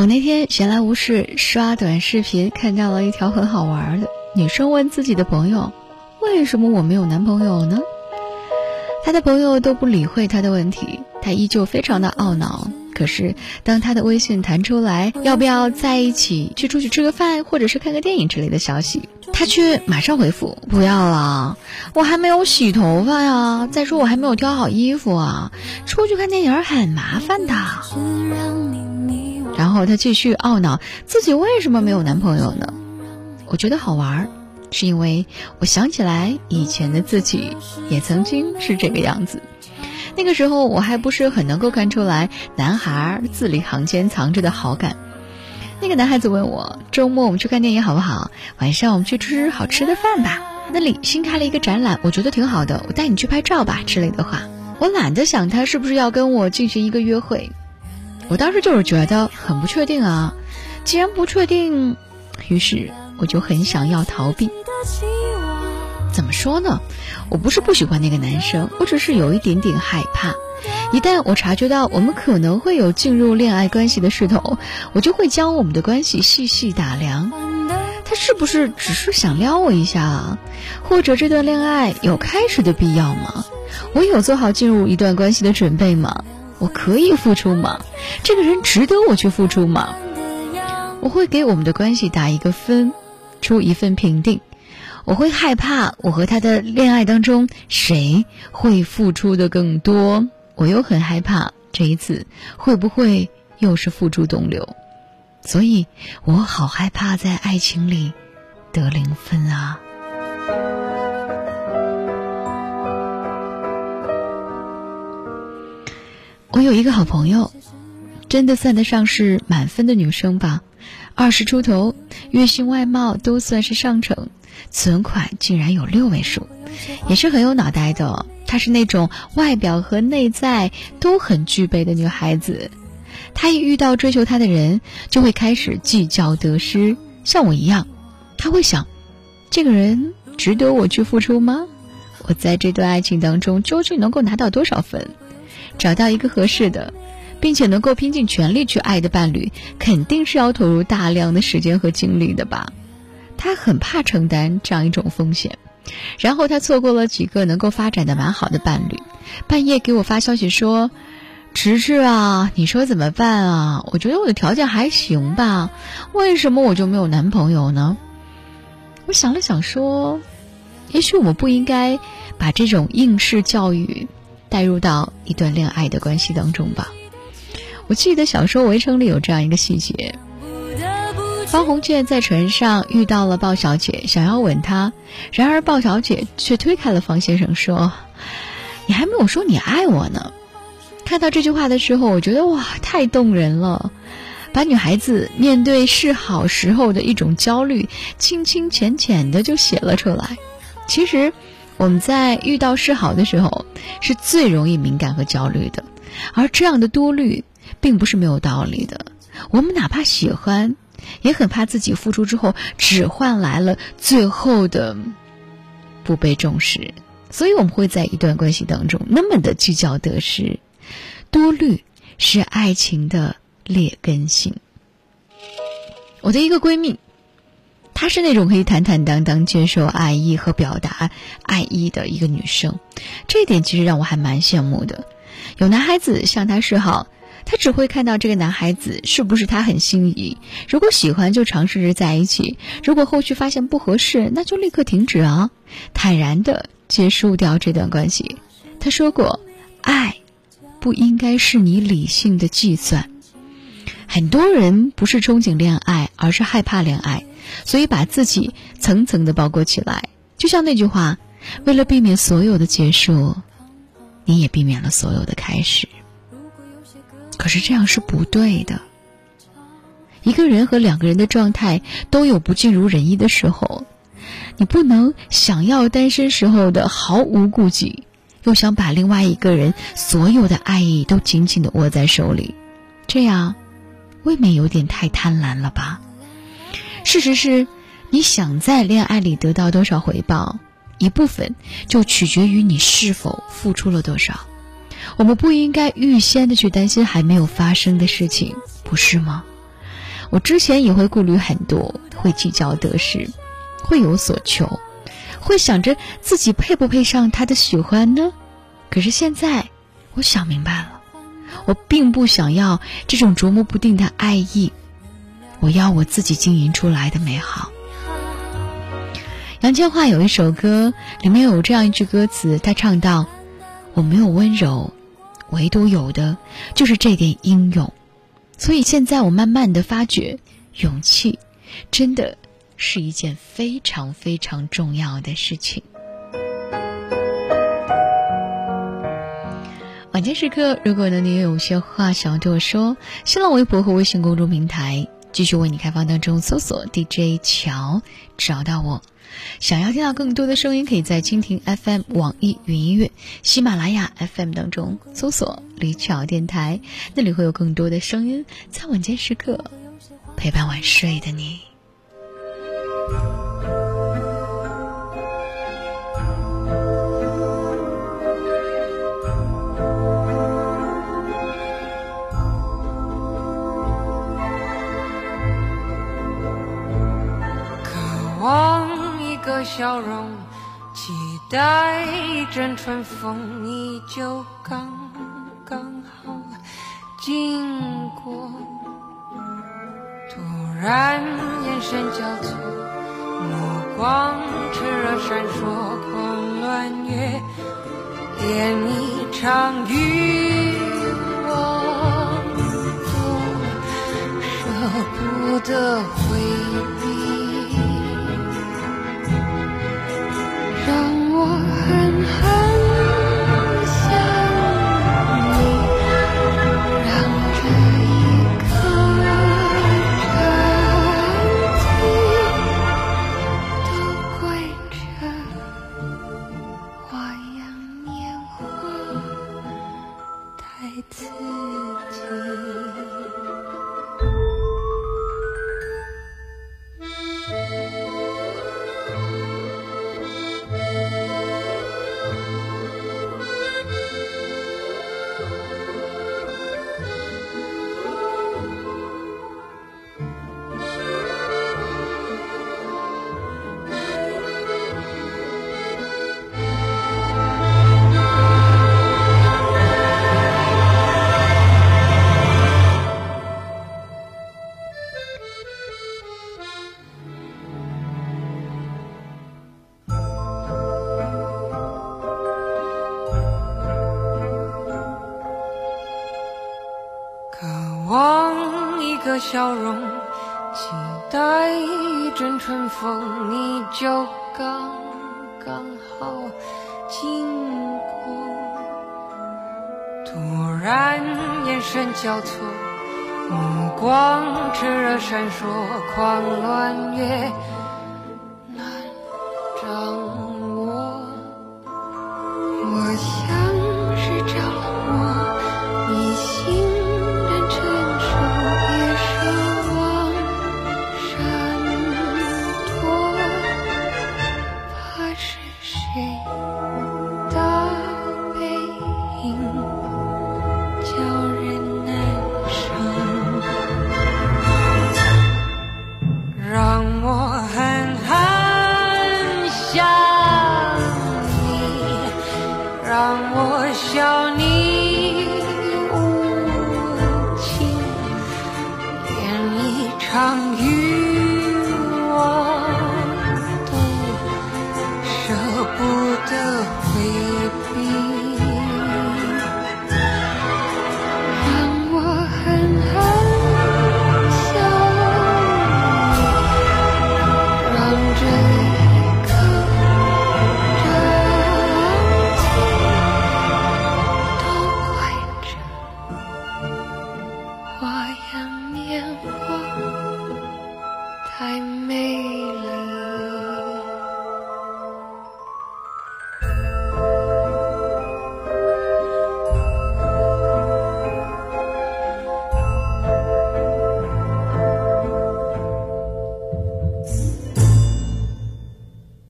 我那天闲来无事刷短视频，看到了一条很好玩的。女生问自己的朋友：“为什么我没有男朋友呢？”她的朋友都不理会她的问题，她依旧非常的懊恼。可是当她的微信弹出来要不要在一起去出去吃个饭，或者是看个电影之类的消息，她却马上回复：“不要了，我还没有洗头发呀。再说我还没有挑好衣服啊，出去看电影很麻烦的。”然后她继续懊恼自己为什么没有男朋友呢？我觉得好玩，是因为我想起来以前的自己也曾经是这个样子。那个时候我还不是很能够看出来男孩字里行间藏着的好感。那个男孩子问我周末我们去看电影好不好？晚上我们去吃好吃的饭吧。那里新开了一个展览，我觉得挺好的，我带你去拍照吧之类的话。我懒得想他是不是要跟我进行一个约会。我当时就是觉得很不确定啊。既然不确定，于是。我就很想要逃避，怎么说呢？我不是不喜欢那个男生，我只是有一点点害怕。一旦我察觉到我们可能会有进入恋爱关系的势头，我就会将我们的关系细细打量。他是不是只是想撩我一下啊？或者这段恋爱有开始的必要吗？我有做好进入一段关系的准备吗？我可以付出吗？这个人值得我去付出吗？我会给我们的关系打一个分。出一份评定，我会害怕我和他的恋爱当中谁会付出的更多，我又很害怕这一次会不会又是付诸东流，所以我好害怕在爱情里得零分啊！我有一个好朋友，真的算得上是满分的女生吧。二十出头，月薪外貌都算是上乘，存款竟然有六位数，也是很有脑袋的。她是那种外表和内在都很具备的女孩子。她一遇到追求她的人，就会开始计较得失。像我一样，她会想：这个人值得我去付出吗？我在这段爱情当中究竟能够拿到多少分？找到一个合适的。并且能够拼尽全力去爱的伴侣，肯定是要投入大量的时间和精力的吧？他很怕承担这样一种风险，然后他错过了几个能够发展的蛮好的伴侣，半夜给我发消息说：“迟迟啊，你说怎么办啊？我觉得我的条件还行吧，为什么我就没有男朋友呢？”我想了想说：“也许我们不应该把这种应试教育带入到一段恋爱的关系当中吧。”我记得小说《围城》里有这样一个细节：方鸿渐在船上遇到了鲍小姐，想要吻她，然而鲍小姐却推开了方先生，说：“你还没有说你爱我呢。”看到这句话的时候，我觉得哇，太动人了，把女孩子面对示好时候的一种焦虑，清清浅浅的就写了出来。其实，我们在遇到示好的时候，是最容易敏感和焦虑的，而这样的多虑。并不是没有道理的。我们哪怕喜欢，也很怕自己付出之后只换来了最后的不被重视，所以我们会在一段关系当中那么的计较得失。多虑是爱情的劣根性。我的一个闺蜜，她是那种可以坦坦荡荡接受爱意和表达爱意的一个女生，这一点其实让我还蛮羡慕的。有男孩子向她示好。她只会看到这个男孩子是不是他很心仪，如果喜欢就尝试着在一起，如果后续发现不合适，那就立刻停止啊，坦然的结束掉这段关系。他说过，爱不应该是你理性的计算。很多人不是憧憬恋爱，而是害怕恋爱，所以把自己层层的包裹起来。就像那句话，为了避免所有的结束，你也避免了所有的开始。可是这样是不对的。一个人和两个人的状态都有不尽如人意的时候，你不能想要单身时候的毫无顾忌，又想把另外一个人所有的爱意都紧紧的握在手里，这样未免有点太贪婪了吧？事实是，你想在恋爱里得到多少回报，一部分就取决于你是否付出了多少。我们不应该预先的去担心还没有发生的事情，不是吗？我之前也会顾虑很多，会计较得失，会有所求，会想着自己配不配上他的喜欢呢？可是现在，我想明白了，我并不想要这种琢磨不定的爱意，我要我自己经营出来的美好。杨千嬅有一首歌，里面有这样一句歌词，他唱道：“我没有温柔，唯独有的就是这点英勇。”所以现在我慢慢的发觉，勇气真的是一件非常非常重要的事情。晚间时刻，如果呢你有些话想要对我说，新浪微博和微信公众平台继续为你开放当中，搜索 DJ 乔找到我。想要听到更多的声音，可以在蜻蜓 FM、网易云音乐、喜马拉雅 FM 当中搜索“李巧电台”，那里会有更多的声音，在晚间时刻陪伴晚睡的你。阵春风，你就刚刚好经过。突然眼神交错，目光炽热闪烁，狂乱越演一场雨，我舍不得个笑容，期待一阵春风，你就刚刚好经过。突然眼神交错，目光炽热闪烁，狂乱越。谁？I made.